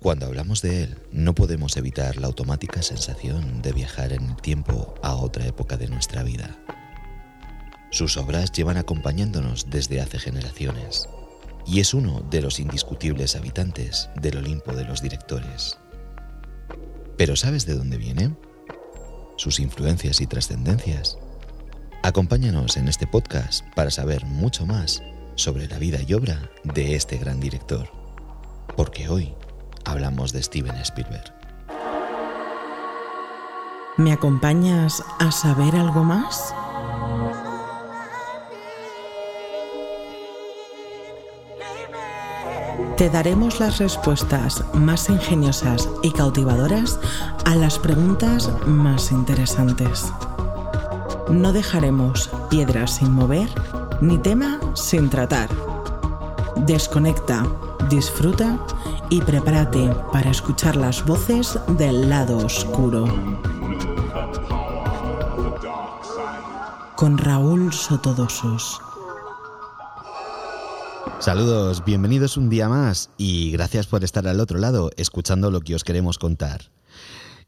Cuando hablamos de él, no podemos evitar la automática sensación de viajar en el tiempo a otra época de nuestra vida. Sus obras llevan acompañándonos desde hace generaciones y es uno de los indiscutibles habitantes del Olimpo de los directores. ¿Pero sabes de dónde viene? ¿Sus influencias y trascendencias? Acompáñanos en este podcast para saber mucho más sobre la vida y obra de este gran director, porque hoy hablamos de Steven Spielberg. ¿Me acompañas a saber algo más? Te daremos las respuestas más ingeniosas y cautivadoras a las preguntas más interesantes. No dejaremos piedras sin mover ni tema sin tratar. Desconecta, disfruta y prepárate para escuchar las voces del lado oscuro. Con Raúl Sotodosos. Saludos, bienvenidos un día más y gracias por estar al otro lado escuchando lo que os queremos contar.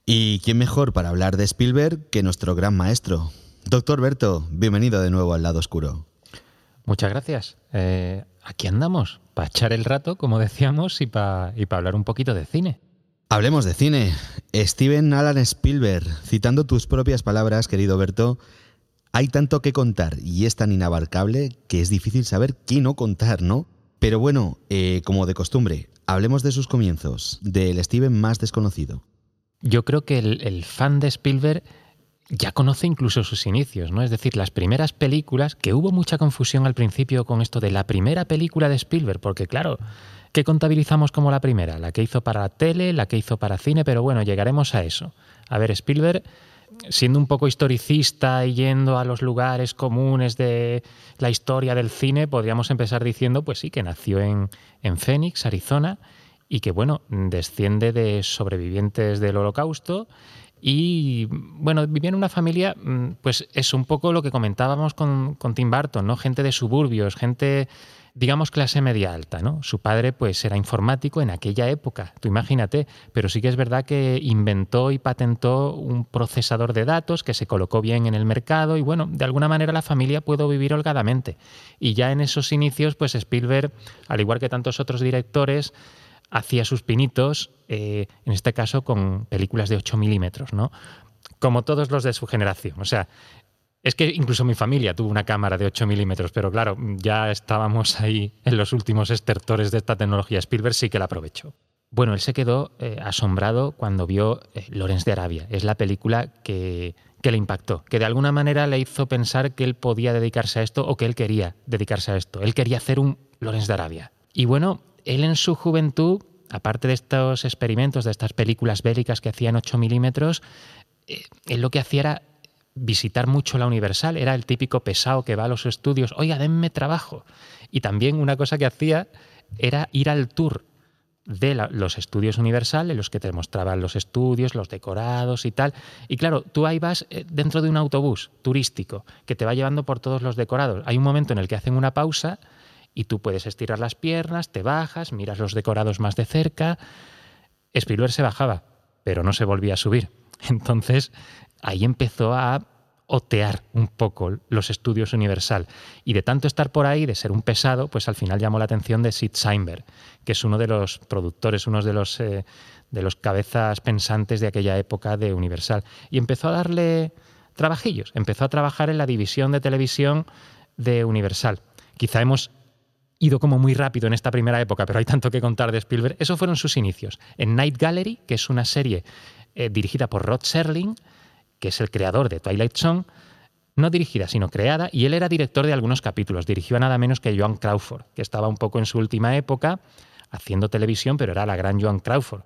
¿Y quién mejor para hablar de Spielberg que nuestro gran maestro? Doctor Berto, bienvenido de nuevo al lado oscuro. Muchas gracias. Eh, aquí andamos, para echar el rato, como decíamos, y para y hablar un poquito de cine. Hablemos de cine. Steven Alan Spielberg, citando tus propias palabras, querido Berto, hay tanto que contar y es tan inabarcable que es difícil saber qué no contar, ¿no? Pero bueno, eh, como de costumbre, hablemos de sus comienzos, del Steven más desconocido. Yo creo que el fan de Spielberg ya conoce incluso sus inicios, ¿no? Es decir, las primeras películas, que hubo mucha confusión al principio con esto de la primera película de Spielberg, porque claro, ¿qué contabilizamos como la primera? La que hizo para tele, la que hizo para cine, pero bueno, llegaremos a eso. A ver, Spielberg, siendo un poco historicista y yendo a los lugares comunes de la historia del cine, podríamos empezar diciendo, pues sí, que nació en, en Phoenix, Arizona, y que, bueno, desciende de sobrevivientes del holocausto y bueno, vivía en una familia, mm, pues es un poco lo que comentábamos con, con, Tim Burton, ¿no? Gente de suburbios, gente, digamos, clase media alta, ¿no? Su padre, pues, era informático en aquella época, tú imagínate, pero sí que es verdad que inventó y patentó un procesador de datos que se colocó bien en el mercado y bueno, de alguna manera la familia pudo vivir holgadamente. Y ya en esos inicios, pues Spielberg, al igual que tantos otros directores, hacía sus pinitos, eh, en este caso con películas de 8 milímetros, ¿no? Como todos los de su generación. O sea, es que incluso mi familia tuvo una cámara de 8 milímetros, pero claro, ya estábamos ahí en los últimos estertores de esta tecnología. Spielberg sí que la aprovechó. Bueno, él se quedó eh, asombrado cuando vio eh, Lorenz de Arabia. Es la película que, que le impactó, que de alguna manera le hizo pensar que él podía dedicarse a esto o que él quería dedicarse a esto. Él quería hacer un Lorenz de Arabia. Y bueno, él en su juventud, aparte de estos experimentos, de estas películas bélicas que hacía en 8 milímetros, eh, él lo que hacía era visitar mucho la Universal, era el típico pesado que va a los estudios, oiga, denme trabajo. Y también una cosa que hacía era ir al tour de los estudios Universal, en los que te mostraban los estudios, los decorados y tal. Y claro, tú ahí vas eh, dentro de un autobús turístico que te va llevando por todos los decorados. Hay un momento en el que hacen una pausa y tú puedes estirar las piernas, te bajas, miras los decorados más de cerca. Spielberg se bajaba, pero no se volvía a subir. Entonces ahí empezó a otear un poco los estudios Universal. Y de tanto estar por ahí, de ser un pesado, pues al final llamó la atención de Sid Seinberg, que es uno de los productores, uno de los, eh, de los cabezas pensantes de aquella época de Universal. Y empezó a darle trabajillos, empezó a trabajar en la división de televisión de Universal. Quizá hemos ido como muy rápido en esta primera época, pero hay tanto que contar de Spielberg. Esos fueron sus inicios. En Night Gallery, que es una serie eh, dirigida por Rod Serling, que es el creador de Twilight Zone, no dirigida, sino creada, y él era director de algunos capítulos. Dirigió a nada menos que Joan Crawford, que estaba un poco en su última época haciendo televisión, pero era la gran Joan Crawford.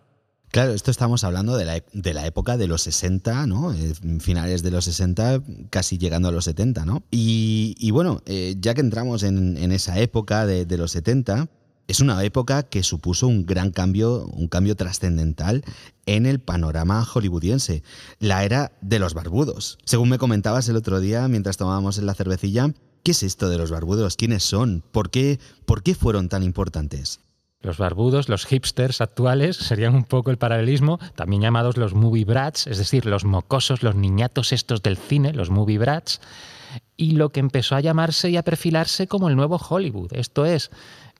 Claro, esto estamos hablando de la, de la, época de los 60, ¿no? Eh, finales de los 60, casi llegando a los 70, ¿no? Y, bueno, eh, ya que entramos en, esa época de, los 70, es una época que supuso un gran cambio, un cambio trascendental en el panorama hollywoodiense, la era de los barbudos. Según me comentabas el otro día mientras tomábamos la cervecilla, ¿qué es esto de los barbudos? ¿Quiénes son? ¿Por qué, por qué fueron tan importantes? Los barbudos, los hipsters actuales, serían un poco el paralelismo, también llamados los movie brats, es decir, los mocosos, los niñatos estos del cine, los movie brats, y lo que empezó a llamarse y a perfilarse como el nuevo Hollywood. Esto es,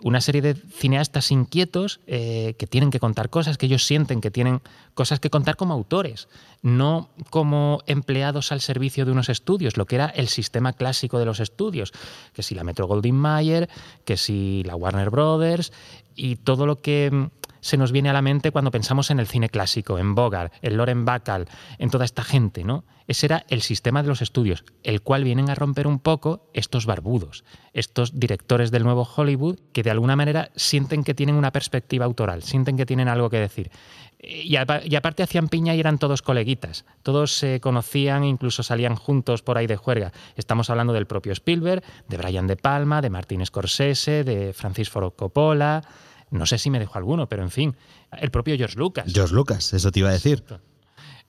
una serie de cineastas inquietos eh, que tienen que contar cosas, que ellos sienten que tienen cosas que contar como autores, no como empleados al servicio de unos estudios, lo que era el sistema clásico de los estudios, que si la Metro Goldwyn Mayer, que si la Warner Brothers y todo lo que mm, se nos viene a la mente cuando pensamos en el cine clásico, en Bogart, en Loren Bacall, en toda esta gente, ¿no? Ese era el sistema de los estudios, el cual vienen a romper un poco estos barbudos, estos directores del nuevo Hollywood que de alguna manera sienten que tienen una perspectiva autoral, sienten que tienen algo que decir. Y, aparte hacían piña y eran todos coleguitas, todos se conocían, incluso salían juntos por ahí de juerga. Estamos hablando del propio Spielberg, de Brian De Palma, de Martin Scorsese, de Francis Ford Coppola, no sé si me dejo alguno, pero en fin, el propio George Lucas. George Lucas, eso te iba a decir.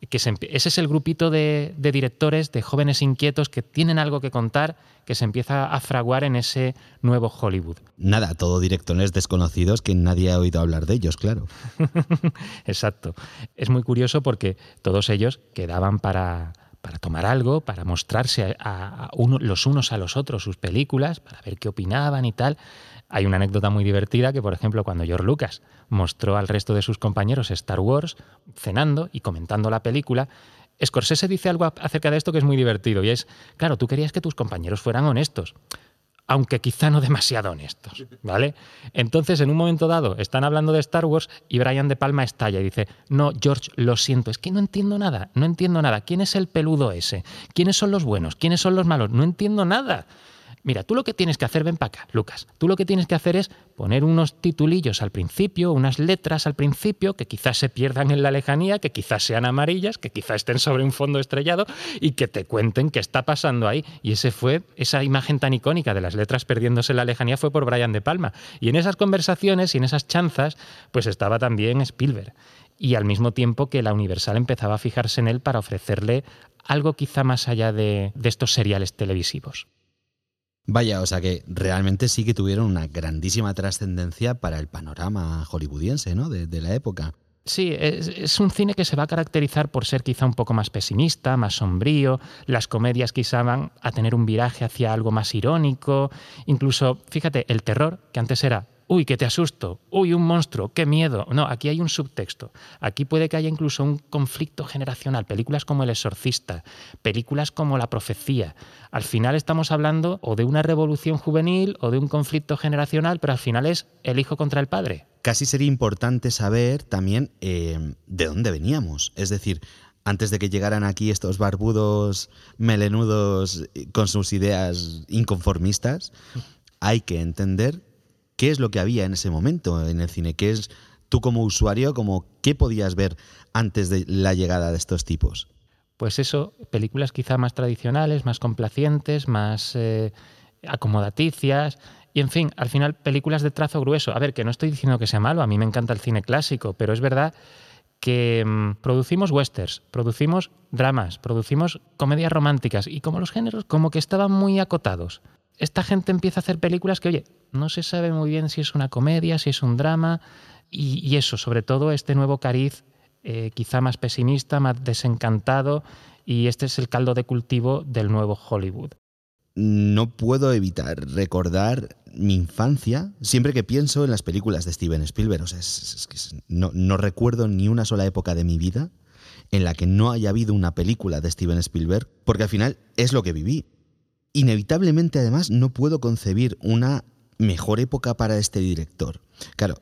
Que ese es el grupito de, directores, de jóvenes inquietos que tienen algo que contar, que se empieza a fraguar en ese nuevo Hollywood. Nada, todo directores desconocidos que nadie ha oído hablar de ellos, claro. Exacto. Es muy curioso porque todos ellos quedaban para, para tomar algo, para mostrarse a, los unos a los otros sus películas, para ver qué opinaban y tal. Hay una anécdota muy divertida que, por ejemplo, cuando George Lucas mostró al resto de sus compañeros Star Wars cenando y comentando la película, Scorsese dice algo acerca de esto que es muy divertido y es, claro, tú querías que tus compañeros fueran honestos, aunque quizá no demasiado honestos, ¿vale? Entonces, en un momento dado, están hablando de Star Wars y Brian De Palma estalla y dice, no, George, lo siento, es que no entiendo nada, no entiendo nada. ¿Quién es el peludo ese? ¿Quiénes son los buenos? ¿Quiénes son los malos? No entiendo nada. Mira, tú lo que tienes que hacer, ven para acá, Lucas, tú lo que tienes que hacer es poner unos titulillos al principio, unas letras al principio, que quizás se pierdan en la lejanía, que quizás sean amarillas, que quizás estén sobre un fondo estrellado y que te cuenten qué está pasando ahí. Y ese fue, esa imagen tan icónica de las letras perdiéndose en la lejanía fue por Brian De Palma. Y en esas conversaciones y en esas chanzas, pues estaba también Spielberg y al mismo tiempo que la Universal empezaba a fijarse en él para ofrecerle algo quizá más allá de, de estos seriales televisivos. Vaya, o sea que realmente sí que tuvieron una grandísima trascendencia para el panorama hollywoodiense, ¿no? De, la época. Sí, es, un cine que se va a caracterizar por ser quizá un poco más pesimista, más sombrío. Las comedias quizá van a tener un viraje hacia algo más irónico. Incluso, fíjate, el terror, que antes era uy, que te asusto, uy, un monstruo, qué miedo. No, aquí hay un subtexto. Aquí puede que haya incluso un conflicto generacional. Películas como El Exorcista, películas como La Profecía. Al final estamos hablando o de una revolución juvenil o de un conflicto generacional, pero al final es el hijo contra el padre. Casi sería importante saber también eh, de dónde veníamos. Es decir, antes de que llegaran aquí estos barbudos melenudos con sus ideas inconformistas, hay que entender qué es lo que había en ese momento en el cine, qué es tú como usuario, como qué podías ver antes de la llegada de estos tipos. Pues eso, películas quizá más tradicionales, más complacientes, más eh, acomodaticias. Y en fin, al final películas de trazo grueso. A ver, que no estoy diciendo que sea malo, a mí me encanta el cine clásico, pero es verdad que mm, producimos westerns, producimos dramas, producimos comedias románticas y como los géneros como que estaban muy acotados esta gente empieza a hacer películas que, oye, no se sabe muy bien si es una comedia, si es un drama, y, eso, sobre todo este nuevo cariz, eh, quizá más pesimista, más desencantado, y este es el caldo de cultivo del nuevo Hollywood. No puedo evitar recordar mi infancia siempre que pienso en las películas de Steven Spielberg. No recuerdo ni una sola época de mi vida en la que no haya habido una película de Steven Spielberg, porque al final es lo que viví. Inevitablemente, además, no puedo concebir una mejor época para este director. Claro,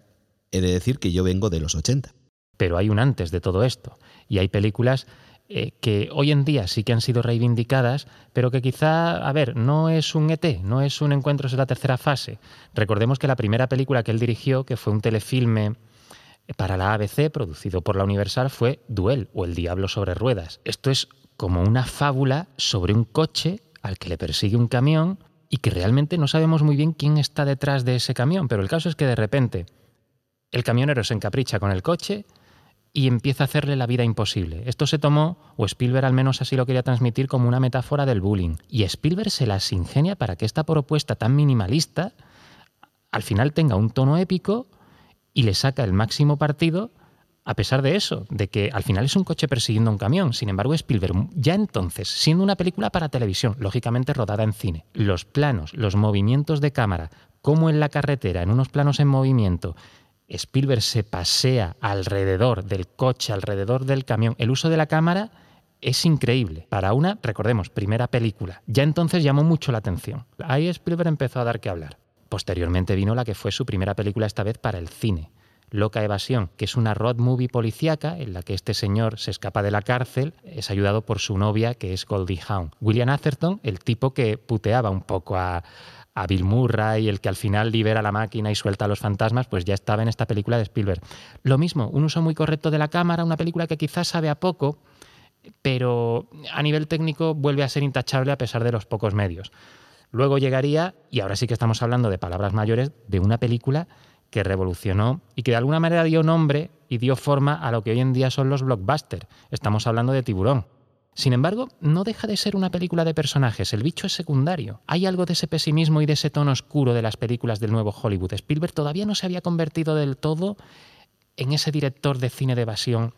he de decir que yo vengo de los 80. Pero hay un antes de todo esto. Y hay películas eh, que hoy en día sí que han sido reivindicadas, pero que quizá, a ver, no es un ET, no es un encuentro en la tercera fase. Recordemos que la primera película que él dirigió, que fue un telefilme para la ABC, producido por la Universal, fue Duel o El Diablo sobre Ruedas. Esto es como una fábula sobre un coche al que le persigue un camión y que realmente no sabemos muy bien quién está detrás de ese camión, pero el caso es que de repente el camionero se encapricha con el coche y empieza a hacerle la vida imposible. Esto se tomó, o Spielberg al menos así lo quería transmitir, como una metáfora del bullying. Y Spielberg se las ingenia para que esta propuesta tan minimalista al final tenga un tono épico y le saca el máximo partido a pesar de eso, de que al final es un coche persiguiendo un camión. Sin embargo, Spielberg, ya entonces, siendo una película para televisión, lógicamente rodada en cine, los planos, los movimientos de cámara, como en la carretera, en unos planos en movimiento, Spielberg se pasea alrededor del coche, alrededor del camión, el uso de la cámara es increíble. Para una, recordemos, primera película. Ya entonces llamó mucho la atención. Ahí Spielberg empezó a dar que hablar. Posteriormente vino la que fue su primera película esta vez para el cine, Loca Evasión, que es una road movie policíaca en la que este señor se escapa de la cárcel, es ayudado por su novia, que es Goldie Hawn. William Atherton, el tipo que puteaba un poco a, Bill Murray, el que al final libera la máquina y suelta a los fantasmas, pues ya estaba en esta película de Spielberg. Lo mismo, un uso muy correcto de la cámara, una película que quizás sabe a poco, pero a nivel técnico vuelve a ser intachable a pesar de los pocos medios. Luego llegaría, y ahora sí que estamos hablando de palabras mayores, de una película que revolucionó y que de alguna manera dio nombre y dio forma a lo que hoy en día son los blockbusters. Estamos hablando de Tiburón. Sin embargo, no deja de ser una película de personajes, el bicho es secundario. Hay algo de ese pesimismo y de ese tono oscuro de las películas del nuevo Hollywood. Spielberg todavía no se había convertido del todo en ese director de cine de evasión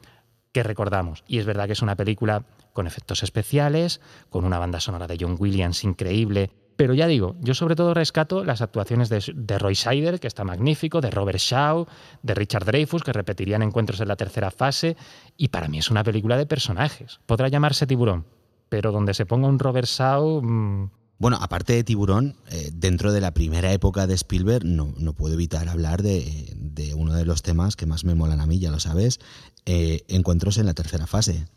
que recordamos. Y es verdad que es una película con efectos especiales, con una banda sonora de John Williams increíble, pero ya digo, yo sobre todo rescato las actuaciones de, Roy Scheider, que está magnífico, de Robert Shaw, de Richard Dreyfus, que repetirían encuentros en la tercera fase, y para mí es una película de personajes. Podrá llamarse Tiburón, pero donde se ponga un Robert Shaw... Mm, bueno, aparte de Tiburón, eh, dentro de la primera época de Spielberg, no, no puedo evitar hablar de, uno de los temas que más me molan a mí, ya lo sabes, eh, Encuentros en la tercera fase.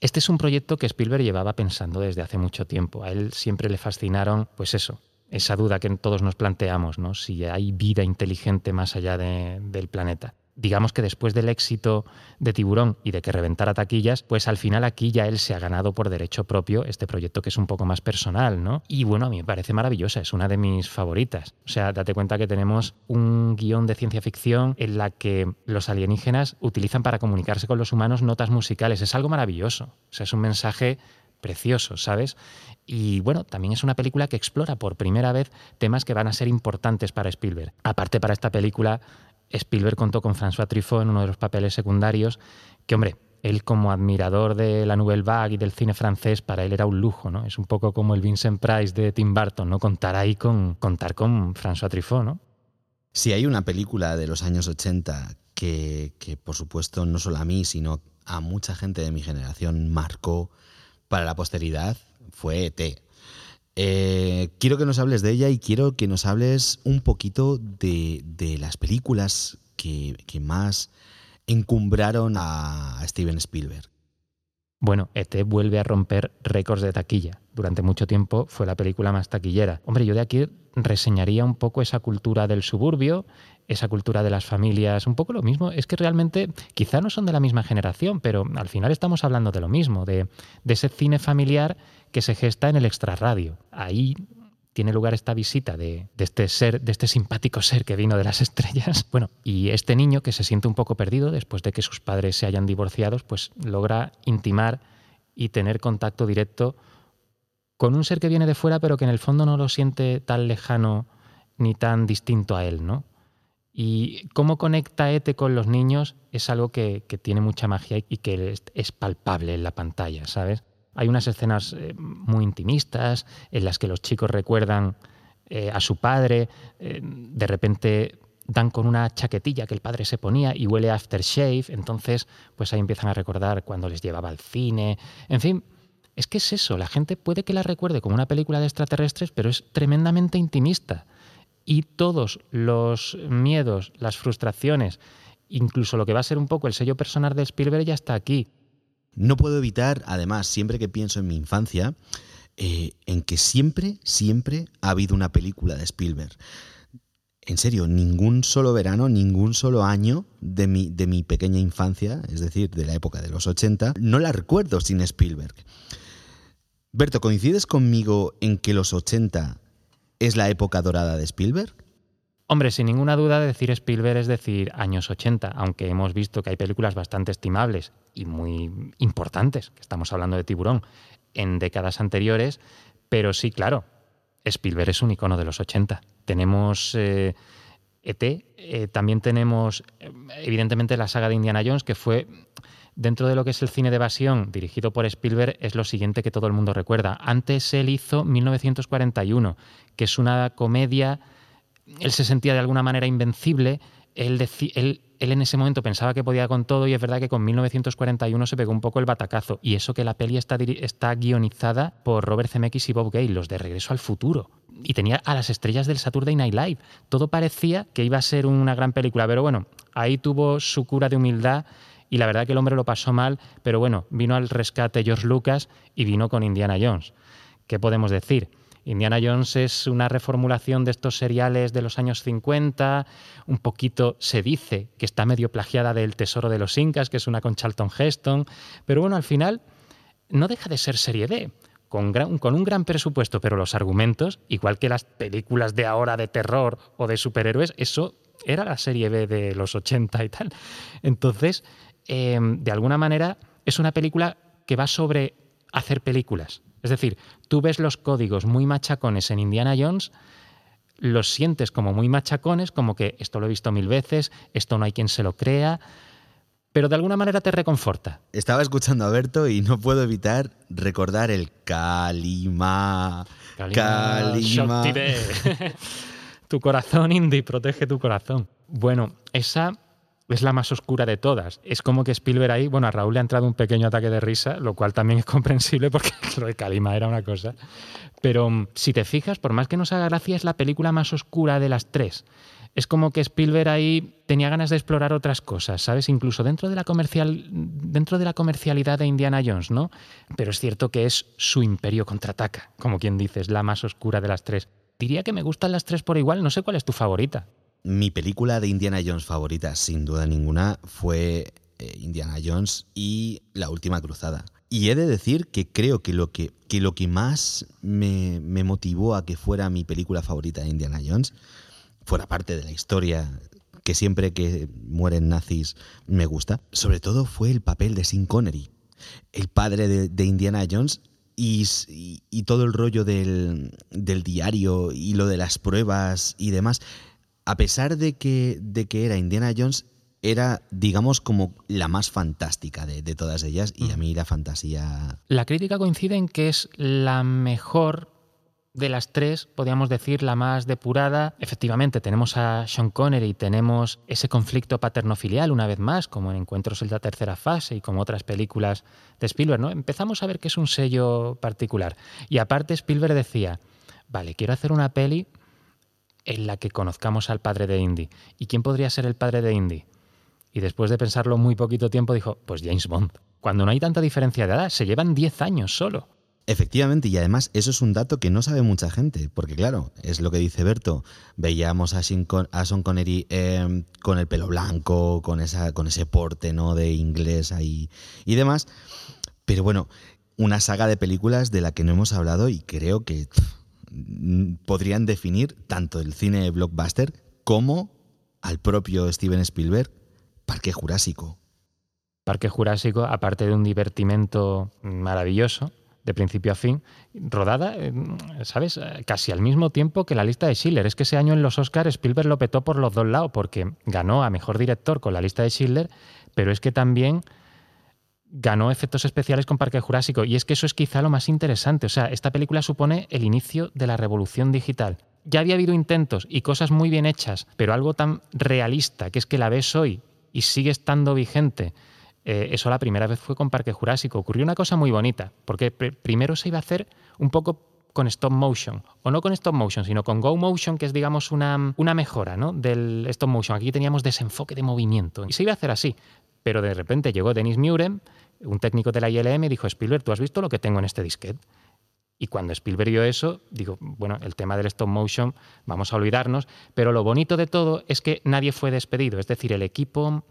Este es un proyecto que Spielberg llevaba pensando desde hace mucho tiempo. A él siempre le fascinaron, pues eso, esa duda que todos nos planteamos, ¿no? Si hay vida inteligente más allá del planeta digamos que después del éxito de Tiburón y de que reventara taquillas, pues al final aquí ya él se ha ganado por derecho propio este proyecto que es un poco más personal, ¿no? Y bueno, a mí me parece maravillosa, es una de mis favoritas. O sea, date cuenta que tenemos un guion de ciencia ficción en la que los alienígenas utilizan para comunicarse con los humanos notas musicales. Es algo maravilloso. O sea, es un mensaje precioso, ¿sabes? Y bueno, también es una película que explora por primera vez temas que van a ser importantes para Spielberg. Aparte para esta película Spielberg contó con François Truffaut en uno de los papeles secundarios, que hombre, él como admirador de la Nouvelle Vague y del cine francés, para él era un lujo, ¿no? Es un poco como el Vincent Price de Tim Burton, ¿no? Contar ahí con, contar con François Truffaut, ¿no? Si hay una película de los años 80 que, que, por supuesto, no solo a mí, sino a mucha gente de mi generación marcó para la posteridad, fue ET. Eh, quiero que nos hables de ella y quiero que nos hables un poquito de, las películas que, más encumbraron a Steven Spielberg. Bueno, ET vuelve a romper récords de taquilla. Durante mucho tiempo fue la película más taquillera. Hombre, yo de aquí reseñaría un poco esa cultura del suburbio, esa cultura de las familias, un poco lo mismo. Es que realmente quizá no son de la misma generación, pero al final estamos hablando de lo mismo, de, ese cine familiar que se gesta en el extrarradio. Ahí tiene lugar esta visita de, este ser, de este simpático ser que vino de las estrellas. Bueno, y este niño que se siente un poco perdido después de que sus padres se hayan divorciado, pues logra intimar y tener contacto directo con un ser que viene de fuera, pero que en el fondo no lo siente tan lejano ni tan distinto a él, ¿no? Y cómo conecta Ete con los niños es algo que, tiene mucha magia y que es palpable en la pantalla, ¿sabes? Hay unas escenas eh, muy intimistas en las que los chicos recuerdan eh, a su padre, eh, de repente dan con una chaquetilla que el padre se ponía y huele a aftershave, entonces pues ahí empiezan a recordar cuando les llevaba al cine, en fin, es que es eso, la gente puede que la recuerde como una película de extraterrestres, pero es tremendamente intimista. Y todos los miedos, las frustraciones, incluso lo que va a ser un poco el sello personal de Spielberg ya está aquí. No puedo evitar, además, siempre que pienso en mi infancia, eh, en que siempre, siempre ha habido una película de Spielberg. En serio, ningún solo verano, ningún solo año de mi, de mi pequeña infancia, es decir, de la época de los 80, no la recuerdo sin Spielberg. Berto, ¿coincides conmigo en que los 80 es la época dorada de Spielberg? Hombre, sin ninguna duda decir Spielberg es decir años 80, aunque hemos visto que hay películas bastante estimables y muy importantes, estamos hablando de tiburón, en décadas anteriores, pero sí, claro, Spielberg es un icono de los 80. Tenemos eh, ET. Eh, también tenemos, eh, evidentemente, la saga de Indiana Jones, que fue dentro de lo que es el cine de evasión dirigido por Spielberg, es lo siguiente que todo el mundo recuerda. Antes él hizo 1941, que es una comedia, él se sentía de alguna manera invencible, él, él, en ese momento pensaba que podía con todo y es verdad que con 1941 se pegó un poco el batacazo. Y eso que la peli está, está guionizada por Robert Zemeckis y Bob Gale, los de Regreso al Futuro. Y tenía a las estrellas del Saturday Night Live. Todo parecía que iba a ser una gran película, pero bueno, ahí tuvo su cura de humildad y la verdad que el hombre lo pasó mal, pero bueno, vino al rescate George Lucas y vino con Indiana Jones. ¿Qué podemos decir? Indiana Jones es una reformulación de estos seriales de los años 50, un poquito se dice que está medio plagiada del Tesoro de los Incas, que es una con Charlton Heston, pero bueno, al final no deja de ser serie. Con, con, un gran presupuesto, pero los argumentos, igual que las películas de ahora de terror o de superhéroes, eso era la serie B de los 80 y tal. Entonces, Em, de alguna manera, es una película que va sobre hacer películas. Es decir, tú ves los códigos muy machacones en Indiana Jones, los sientes como muy machacones, como que esto lo he visto mil veces, esto no hay quien se lo crea, pero de alguna manera te reconforta. Estaba escuchando a Berto y no puedo evitar recordar el Kalima. Kalima. tu corazón, Indy, protege tu corazón. Bueno, esa es la más oscura de todas. Es como que Spielberg ahí, bueno, a Raúl le ha entrado un pequeño ataque de risa, lo cual también es comprensible porque lo de Kalima era una cosa. Pero mm, si te fijas, por más que nos haga gracia, es la película más oscura de las tres. Es como que Spielberg ahí tenía ganas de explorar otras cosas, ¿sabes? Incluso dentro de la comercial, dentro de la comercialidad de Indiana Jones, ¿no? Pero es cierto que es su imperio contraataca, como quien dice, es la más oscura de las tres. Diría que me gustan las tres por igual, no sé cuál es tu favorita. Mi película de Indiana Jones favorita, sin duda ninguna, fue eh, Indiana Jones y La Última Cruzada. Y he de decir que creo que lo que, que, lo que más me, me motivó a que fuera mi película favorita de Indiana Jones, fuera parte de la historia, que siempre que mueren nazis me gusta, sobre todo fue el papel de Sean Connery, el padre de, Indiana Jones y, y, todo el rollo del, del, diario y lo de las pruebas y demás a pesar de que, de que era Indiana Jones, era, digamos, como la más fantástica de, todas ellas y a mí la fantasía... La crítica coincide en que es la mejor de las tres, podríamos decir, la más depurada. Efectivamente, tenemos a Sean Connery, tenemos ese conflicto paterno-filial una vez más, como en Encuentros en la tercera fase y como otras películas de Spielberg, ¿no? Empezamos a ver que es un sello particular. Y aparte Spielberg decía, vale, quiero hacer una peli en la que conozcamos al padre de Indy. ¿Y quién podría ser el padre de Indy? Y después de pensarlo muy poquito tiempo dijo, pues James Bond. Cuando no hay tanta diferencia de edad, se llevan 10 años solo. Efectivamente, y además eso es un dato que no sabe mucha gente, porque claro, es lo que dice Berto, veíamos a, Sean, Connery em, con el pelo blanco, con, esa, con ese porte ¿no? de inglés ahí y demás, pero bueno, una saga de películas de la que no hemos hablado y creo que podrían definir tanto el cine blockbuster como al propio Steven Spielberg, Parque Jurásico. Parque Jurásico, aparte de un divertimento maravilloso, de principio a fin, rodada, eh, ¿sabes? Casi al mismo tiempo que la lista de Schiller. Es que ese año en los Oscars Spielberg lo petó por los dos lados, porque ganó a Mejor Director con la lista de Schiller, pero es que también ganó efectos especiales con Parque Jurásico. Y es que eso es quizá lo más interesante. O sea, esta película supone el inicio de la revolución digital. Ya había habido intentos y cosas muy bien hechas, pero algo tan realista, que es que la ves hoy y sigue estando vigente. Eh, eso la primera vez fue con Parque Jurásico. Ocurrió una cosa muy bonita, porque primero se iba a hacer un poco con stop motion, o no con stop motion, sino con go motion, que es digamos una, una mejora ¿no? del stop motion. Aquí teníamos desenfoque de movimiento y se iba a hacer así. Pero de repente llegó Dennis Muren, un técnico de la ILM, y dijo, Spielberg, ¿tú has visto lo que tengo en este disquete? Y cuando Spielberg vio eso, digo, bueno, el tema del stop motion, vamos a olvidarnos, pero lo bonito de todo es que nadie fue despedido, es decir, el equipo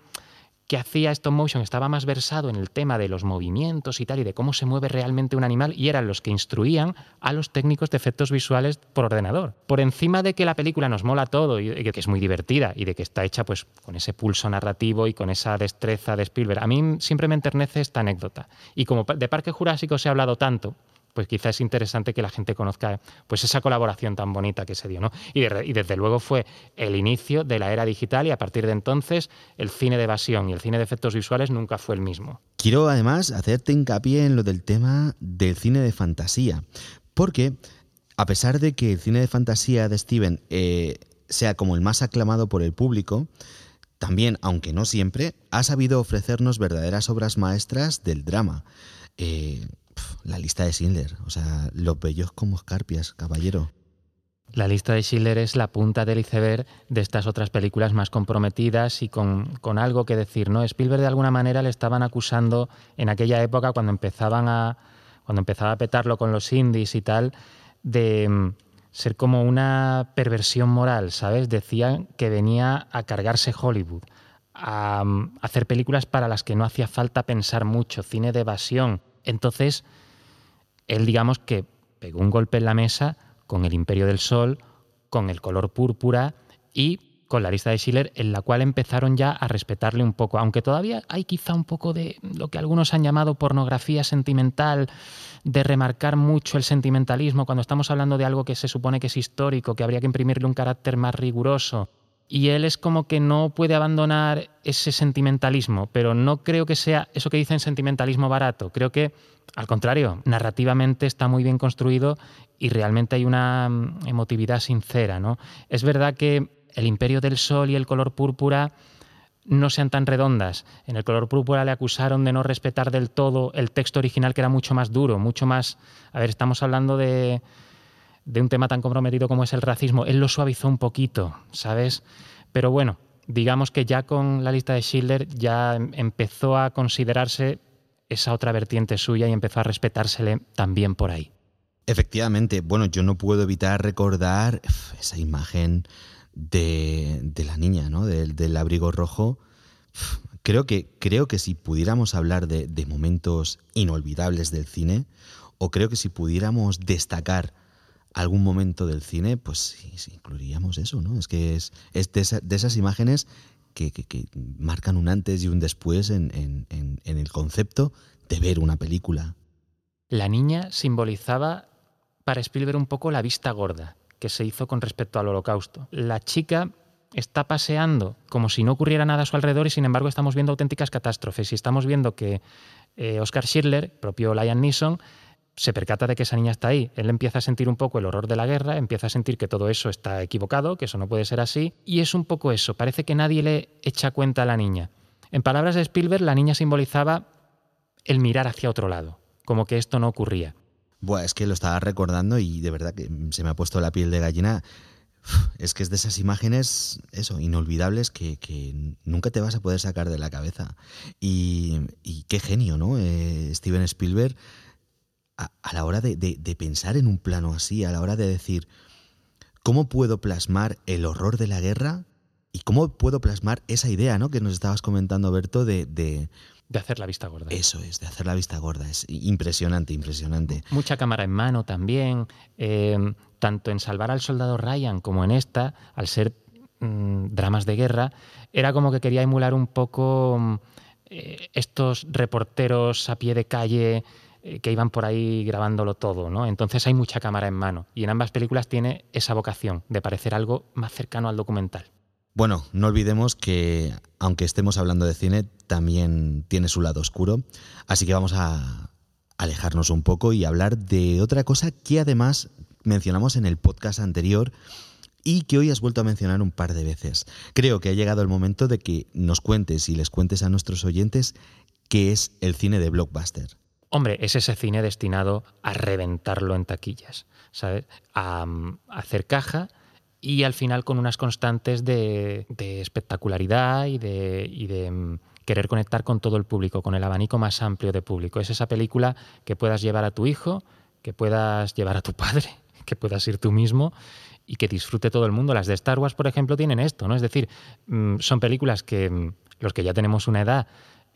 que hacía stop motion estaba más versado en el tema de los movimientos y tal, y de cómo se mueve realmente un animal, y eran los que instruían a los técnicos de efectos visuales por ordenador. Por encima de que la película nos mola todo, y que es muy divertida, y de que está hecha pues con ese pulso narrativo y con esa destreza de Spielberg, a mí siempre me enternece esta anécdota. Y como de Parque Jurásico se ha hablado tanto, pues quizás es interesante que la gente conozca pues esa colaboración tan bonita que se dio, ¿no? Y, desde luego fue el inicio de la era digital y a partir de entonces el cine de evasión y el cine de efectos visuales nunca fue el mismo. Quiero además hacerte hincapié en lo del tema del cine de fantasía, porque a pesar de que el cine de fantasía de Steven eh, sea como el más aclamado por el público, también, aunque no siempre, ha sabido ofrecernos verdaderas obras maestras del drama. Eh, la lista de Schindler, o sea, los bellos como escarpias, caballero. La lista de Schindler es la punta del iceberg de estas otras películas más comprometidas y con, con, algo que decir, ¿no? Spielberg de alguna manera le estaban acusando en aquella época cuando empezaban a cuando empezaba a petarlo con los indies y tal de mm, ser como una perversión moral, ¿sabes? Decían que venía a cargarse Hollywood, a, mm, hacer películas para las que no hacía falta pensar mucho, cine de evasión. Entonces, él digamos que pegó un golpe en la mesa con El Imperio del Sol, con El color púrpura y con la lista de Schiller, en la cual empezaron ya a respetarle un poco, aunque todavía hay quizá un poco de lo que algunos han llamado pornografía sentimental, de remarcar mucho el sentimentalismo cuando estamos hablando de algo que se supone que es histórico, que habría que imprimirle un carácter más riguroso. Y él es como que no puede abandonar ese sentimentalismo, pero no creo que sea eso que dicen sentimentalismo barato. Creo que, al contrario, narrativamente está muy bien construido y realmente hay una mm, emotividad sincera. ¿no? Es verdad que el imperio del sol y el color púrpura no sean tan redondas. En el color púrpura le acusaron de no respetar del todo el texto original que era mucho más duro, mucho más... A ver, estamos hablando de, de un tema tan comprometido como es el racismo. Él lo suavizó un poquito, ¿sabes? Pero bueno, digamos que ya con la lista de Schiller ya em, empezó a considerarse esa otra vertiente suya y empezó a respetársele también por ahí. Efectivamente, bueno, yo no puedo evitar recordar esa imagen de, la niña, ¿no? Del, abrigo rojo. Creo que, creo que si pudiéramos hablar de, momentos inolvidables del cine, o creo que si pudiéramos destacar algún momento del cine, pues sí, incluiríamos eso, ¿no? Es que es, de, esas imágenes que, marcan un antes y un después en, en el concepto de ver una película. La niña simbolizaba para Spielberg un poco la vista gorda que se hizo con respecto al holocausto. La chica está paseando como si no ocurriera nada a su alrededor y sin embargo estamos viendo auténticas catástrofes y estamos viendo que eh, Oscar Schindler, propio Liam Neeson, se percata de que esa niña está ahí. Él empieza a sentir un poco el horror de la guerra, empieza a sentir que todo eso está equivocado, que eso no puede ser así, y es un poco eso. Parece que nadie le echa cuenta a la niña. En palabras de Spielberg, la niña simbolizaba el mirar hacia otro lado, como que esto no ocurría. Buah, es que lo estaba recordando y de verdad que se me ha puesto la piel de gallina. Es que es de esas imágenes, eso, inolvidables que, nunca te vas a poder sacar de la cabeza. Y, qué genio, ¿no? Eh, Steven Spielberg, a, la hora de, de, pensar en un plano así, a la hora de decir, ¿cómo puedo plasmar el horror de la guerra? ¿Y cómo puedo plasmar esa idea, ¿no? Que nos estabas comentando, Berto, de, de hacer la vista gorda. Eso es, de hacer la vista gorda. Es impresionante, impresionante. Mucha cámara en mano también. Eh, tanto en Salvar al Soldado Ryan como en esta, al ser mm, dramas de guerra, era como que quería emular un poco mm, eh, estos reporteros a pie de calle eh, que iban por ahí grabándolo todo, ¿no? Entonces hay mucha cámara en mano. Y en ambas películas tiene esa vocación de parecer algo más cercano al documental. Bueno, no olvidemos que aunque estemos hablando de cine, también tiene su lado oscuro, así que vamos a alejarnos un poco y hablar de otra cosa que además mencionamos en el podcast anterior y que hoy has vuelto a mencionar un par de veces. Creo que ha llegado el momento de que nos cuentes y les cuentes a nuestros oyentes qué es el cine de blockbuster. Hombre, es ese cine destinado a reventarlo en taquillas, ¿sabes? A, a hacer caja y al final con unas constantes de, espectacularidad y de, mm, querer conectar con todo el público, con el abanico más amplio de público. Es esa película que puedas llevar a tu hijo, que puedas llevar a tu padre, que puedas ir tú mismo y que disfrute todo el mundo. Las de Star Wars, por ejemplo, tienen esto, ¿no? Es decir, mm, son películas que mm, los que ya tenemos una edad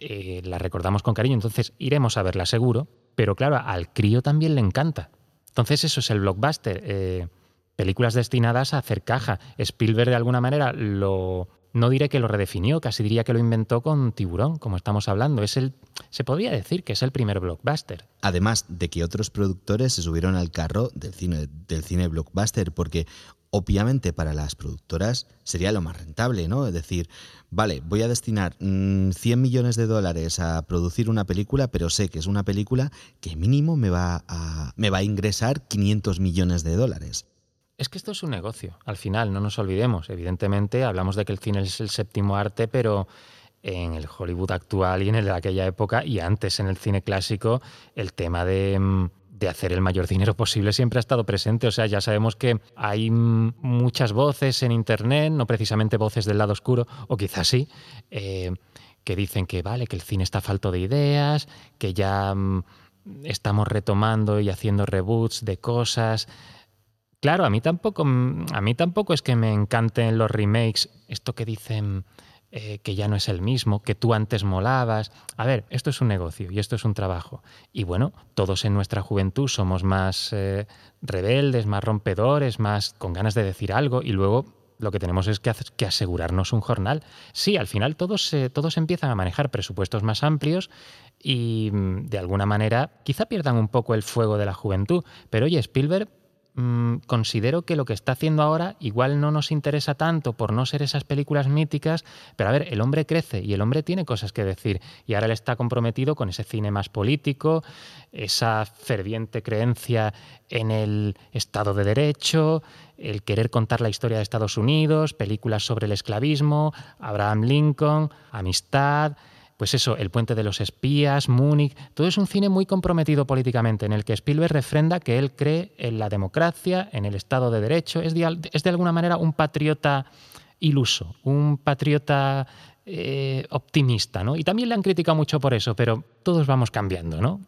eh, las recordamos con cariño, entonces iremos a verla seguro, pero claro, al crío también le encanta. Entonces eso es el blockbuster. Eh, películas destinadas a hacer caja. Spielberg de alguna manera lo no diré que lo redefinió, casi diría que lo inventó con Tiburón, como estamos hablando. Es el, se podría decir que es el primer blockbuster. Además de que otros productores se subieron al carro del cine, del cine blockbuster, porque obviamente para las productoras sería lo más rentable, ¿no? Es decir, vale, voy a destinar 100 mm, millones de dólares a producir una película, pero sé que es una película que mínimo me va a, me va a ingresar 500 millones de dólares. Es que esto es un negocio, al final, no nos olvidemos. Evidentemente, hablamos de que el cine es el séptimo arte, pero en el Hollywood actual y en el de aquella época y antes en el cine clásico, el tema de, mm, de hacer el mayor dinero posible siempre ha estado presente. O sea, ya sabemos que hay muchas voces en Internet, no precisamente voces del lado oscuro, o quizás sí, eh, que dicen que vale, que el cine está falto de ideas, que ya mm, estamos retomando y haciendo reboots de cosas. Claro, a mí tampoco, a mí tampoco es que me encanten los remakes, esto que dicen eh, que ya no es el mismo, que tú antes molabas. A ver, esto es un negocio y esto es un trabajo. Y bueno, todos en nuestra juventud somos más eh, rebeldes, más rompedores, más con ganas de decir algo y luego lo que tenemos es que, que asegurarnos un jornal. Sí, al final todos, todos empiezan a manejar presupuestos más amplios y mm, de alguna manera quizá pierdan un poco el fuego de la juventud. Pero oye, Spielberg Mm, considero que lo que está haciendo ahora igual no nos interesa tanto por no ser esas películas míticas, pero a ver, el hombre crece y el hombre tiene cosas que decir. Y ahora él está comprometido con ese cine más político, esa ferviente creencia en el Estado de Derecho, el querer contar la historia de Estados Unidos, películas sobre el esclavismo, Abraham Lincoln, amistad, pues eso, El puente de los espías, Múnich, todo es un cine muy comprometido políticamente, en el que Spielberg refrenda que él cree en la democracia, en el Estado de Derecho, es de, alguna manera un patriota iluso, un patriota eh, optimista, ¿no? Y también le han criticado mucho por eso, pero todos vamos cambiando, ¿no?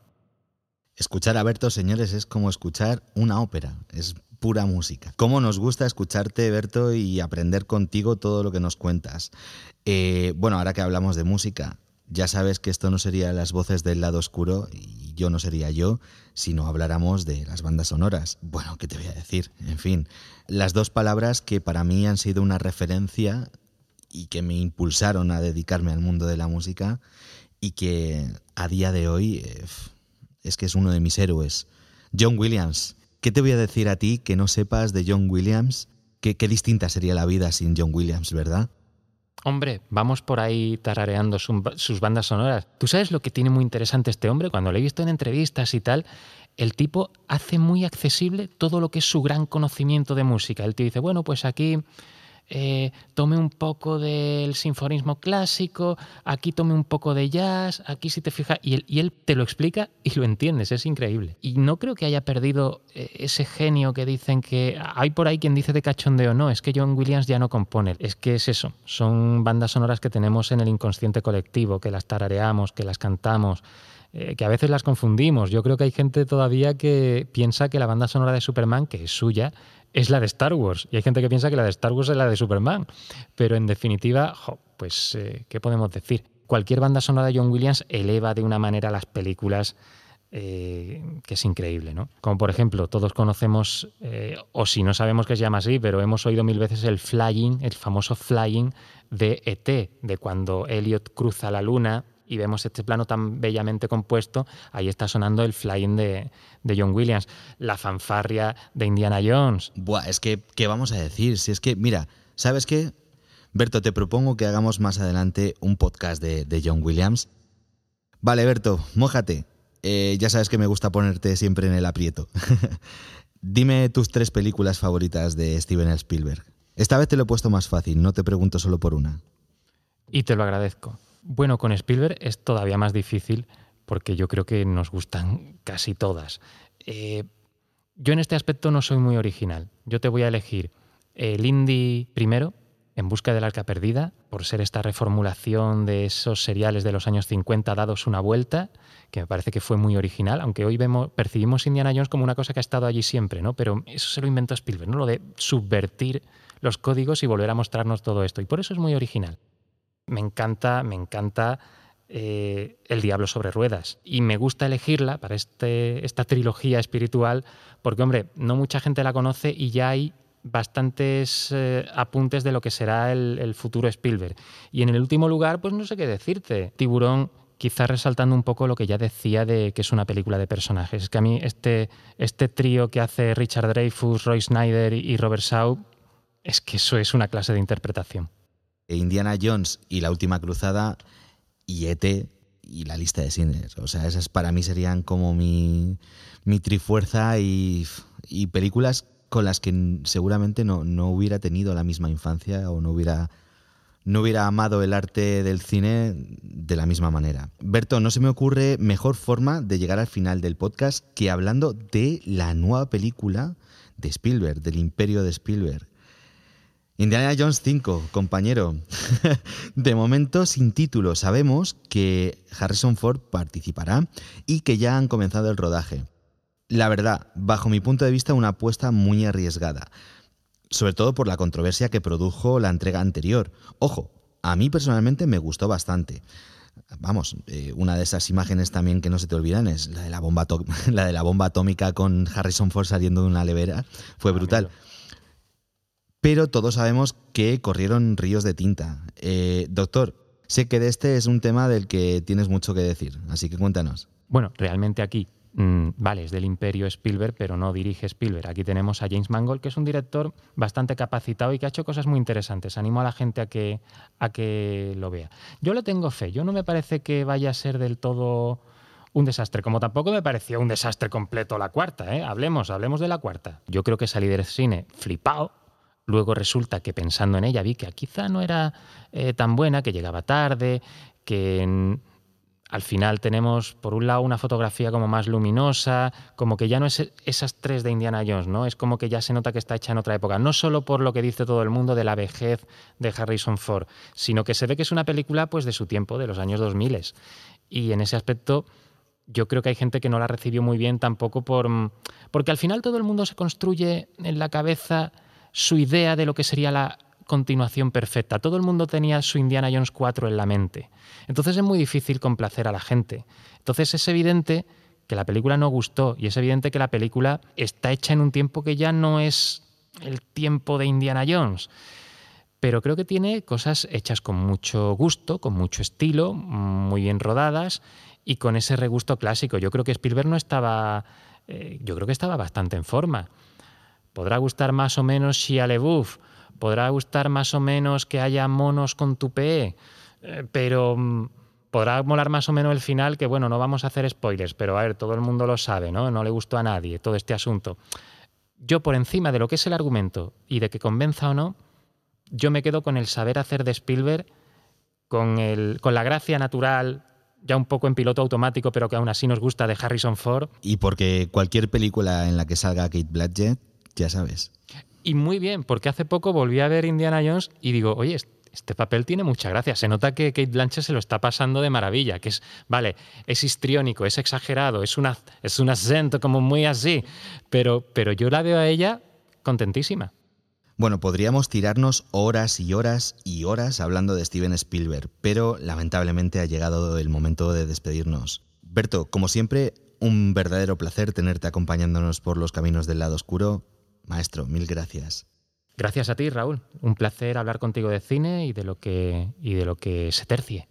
Escuchar a Berto, señores, es como escuchar una ópera, es pura música. ¿Cómo nos gusta escucharte, Berto, y aprender contigo todo lo que nos cuentas? Eh, bueno, ahora que hablamos de música, ya sabes que esto no sería las voces del lado oscuro y yo no sería yo si no habláramos de las bandas sonoras. Bueno, ¿qué te voy a decir? En fin, las dos palabras que para mí han sido una referencia y que me impulsaron a dedicarme al mundo de la música y que a día de hoy eh, es que es uno de mis héroes. John Williams. ¿Qué te voy a decir a ti que no sepas de John Williams? qué distinta sería la vida sin John Williams, ¿verdad? Hombre, vamos por ahí tarareando sus bandas sonoras. ¿Tú sabes lo que tiene muy interesante este hombre? Cuando lo he visto en entrevistas y tal, el tipo hace muy accesible todo lo que es su gran conocimiento de música. Él te dice, bueno, pues aquí eh, tome un poco del sinfonismo clásico, aquí tome un poco de jazz, aquí si te fijas, y él, te lo explica y lo entiendes, es increíble. Y no creo que haya perdido eh, ese genio que dicen que hay por ahí quien dice de cachondeo, no, es que John Williams ya no compone, es que es eso, son bandas sonoras que tenemos en el inconsciente colectivo, que las tarareamos, que las cantamos. Eh, que a veces las confundimos. Yo creo que hay gente todavía que piensa que la banda sonora de Superman, que es suya, es la de Star Wars. Y hay gente que piensa que la de Star Wars es la de Superman. Pero en definitiva, pues, eh, ¿qué podemos decir? Cualquier banda sonora de John Williams eleva de una manera las películas eh, que es increíble, ¿no? Como por ejemplo, todos conocemos, eh, o si no sabemos que se llama así, pero hemos oído mil veces el flying, el famoso flying de ET, de cuando Elliot cruza la luna y vemos este plano tan bellamente compuesto, ahí está sonando el flying de, John Williams, la fanfarria de Indiana Jones. Buah, es que, ¿qué vamos a decir? Si es que, mira, ¿sabes qué? Berto, te propongo que hagamos más adelante un podcast de, John Williams. Vale, Berto, mójate. Eh, ya sabes que me gusta ponerte siempre en el aprieto. Dime tus tres películas favoritas de Steven Spielberg. Esta vez te lo he puesto más fácil, no te pregunto solo por una. Y te lo agradezco. Bueno, con Spielberg es todavía más difícil porque yo creo que nos gustan casi todas. Eh, yo en este aspecto no soy muy original. Yo te voy a elegir el indie primero, En busca del arca perdida, por ser esta reformulación de esos seriales de los años 50 dados una vuelta, que me parece que fue muy original, aunque hoy vemos, percibimos Indiana Jones como una cosa que ha estado allí siempre, ¿no? Pero eso se lo inventó Spielberg, ¿no? Lo de subvertir los códigos y volver a mostrarnos todo esto. Y por eso es muy original. Me encanta, me encanta eh, El Diablo sobre Ruedas. Y me gusta elegirla para este, esta trilogía espiritual porque, hombre, no mucha gente la conoce y ya hay bastantes eh, apuntes de lo que será el, futuro Spielberg. Y en el último lugar, pues no sé qué decirte. Tiburón, quizás resaltando un poco lo que ya decía de que es una película de personajes. Es que a mí este, este trío que hace Richard Dreyfuss, Roy Snyder y Robert Shaw, es que eso es una clase de interpretación. Indiana Jones y La Última Cruzada y ET y la lista de cines. O sea, esas para mí serían como mi, mi trifuerza y, y películas con las que seguramente no, no, hubiera tenido la misma infancia o no hubiera, no hubiera amado el arte del cine de la misma manera. Berto, no se me ocurre mejor forma de llegar al final del podcast que hablando de la nueva película de Spielberg, del imperio de Spielberg. Indiana Jones 5, compañero. De momento sin título, sabemos que Harrison Ford participará y que ya han comenzado el rodaje. La verdad, bajo mi punto de vista, una apuesta muy arriesgada, sobre todo por la controversia que produjo la entrega anterior. Ojo, a mí personalmente me gustó bastante. Vamos, eh, una de esas imágenes también que no se te olvidan es la de la bomba, la de la bomba atómica con Harrison Ford saliendo de una levera. Fue brutal. Pero todos sabemos que corrieron ríos de tinta. Eh, doctor, sé que de este es un tema del que tienes mucho que decir, así que cuéntanos. Bueno, realmente aquí Mm, vale, es del imperio Spielberg, pero no dirige Spielberg. Aquí tenemos a James Mangold, que es un director bastante capacitado y que ha hecho cosas muy interesantes. Animo a la gente a que, a que lo vea. Yo le tengo fe. Yo no me parece que vaya a ser del todo un desastre, como tampoco me pareció un desastre completo la cuarta. ¿eh? Hablemos, hablemos de la cuarta. Yo creo que salí del cine flipado. Luego resulta que pensando en ella vi que quizá no era eh, tan buena, que llegaba tarde, que al final tenemos, por un lado, una fotografía como más luminosa, como que ya no es esas tres de Indiana Jones, ¿no? Es como que ya se nota que está hecha en otra época. No solo por lo que dice todo el mundo de la vejez de Harrison Ford, sino que se ve que es una película pues, de su tiempo, de los años 2000. Y en ese aspecto yo creo que hay gente que no la recibió muy bien tampoco por... Porque al final todo el mundo se construye en la cabeza su idea de lo que sería la continuación perfecta. Todo el mundo tenía su Indiana Jones 4 en la mente. Entonces es muy difícil complacer a la gente. Entonces es evidente que la película no gustó y es evidente que la película está hecha en un tiempo que ya no es el tiempo de Indiana Jones. Pero creo que tiene cosas hechas con mucho gusto, con mucho estilo, muy bien rodadas y con ese regusto clásico. Yo creo que Spielberg no estaba, eh, yo creo que estaba bastante en forma. Podrá gustar más o menos Shia LeBouf, podrá gustar más o menos que haya monos con tupé, eh, pero mm, podrá molar más o menos el final, que bueno, no vamos a hacer spoilers, pero a ver, todo el mundo lo sabe, ¿no? No le gustó a nadie todo este asunto. Yo por encima de lo que es el argumento y de que convenza o no, yo me quedo con el saber hacer de Spielberg, con, el, con la gracia natural, ya un poco en piloto automático, pero que aún así nos gusta de Harrison Ford. Y porque cualquier película en la que salga Kate Blanchett, ya sabes. Y muy bien, porque hace poco volví a ver Indiana Jones y digo, oye, este papel tiene mucha gracia. Se nota que Kate Blanchett se lo está pasando de maravilla, que es, vale, es histriónico, es exagerado, es, una, es un acento como muy así, pero, pero yo la veo a ella contentísima. Bueno, podríamos tirarnos horas y horas y horas hablando de Steven Spielberg, pero lamentablemente ha llegado el momento de despedirnos. Berto, como siempre, un verdadero placer tenerte acompañándonos por los caminos del lado oscuro. Maestro, mil gracias. Gracias a ti, Raúl. Un placer hablar contigo de cine y de lo que, y de lo que se tercie.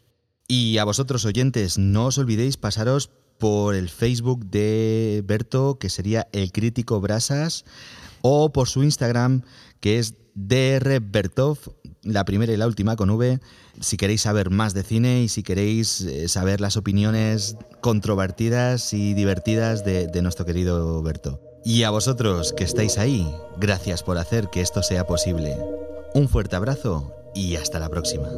Y a vosotros oyentes, no os olvidéis pasaros por el Facebook de Berto, que sería El Crítico Brasas, o por su Instagram, que es drbertov, la primera y la última con V, si queréis saber más de cine y si queréis eh, saber las opiniones controvertidas y divertidas de, de nuestro querido Berto. Y a vosotros que estáis ahí, gracias por hacer que esto sea posible. Un fuerte abrazo y hasta la próxima.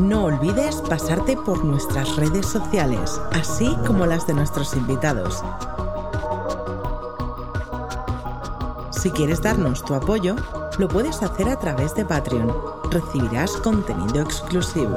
No olvides pasarte por nuestras redes sociales, así como las de nuestros invitados. Si quieres darnos tu apoyo, lo puedes hacer a través de Patreon. Recibirás contenido exclusivo.